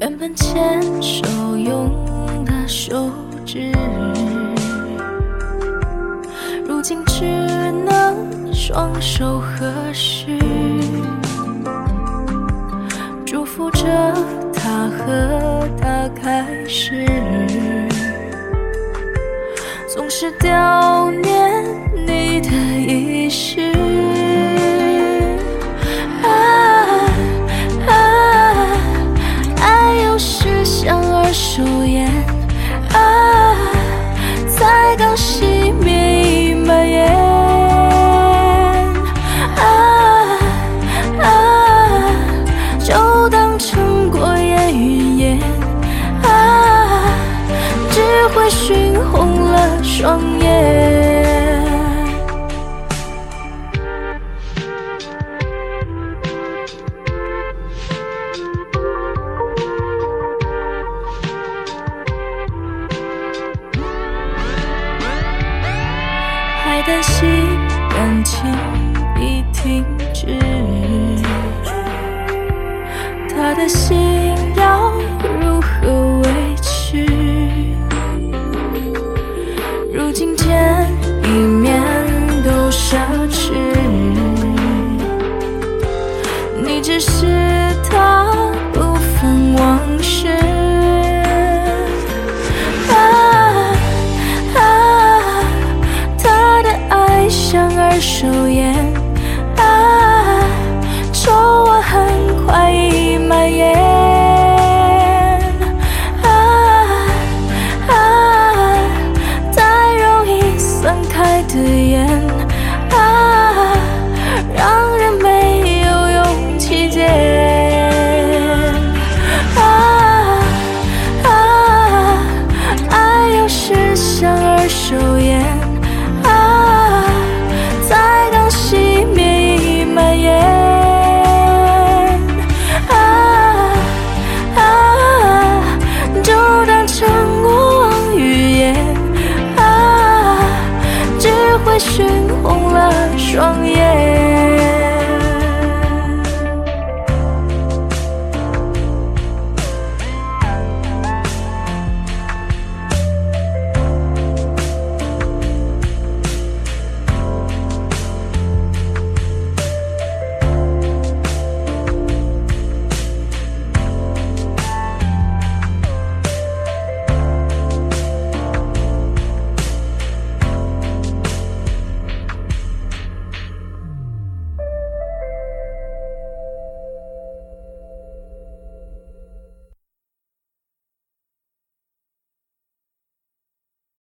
原本牵手用的手指，如今只能双手合十，祝福着他和他开始，总是悼念你的刚熄灭已蔓延。啊啊，就当成过眼云烟啊，只会熏红了双眼。担心感情已停止，他的心手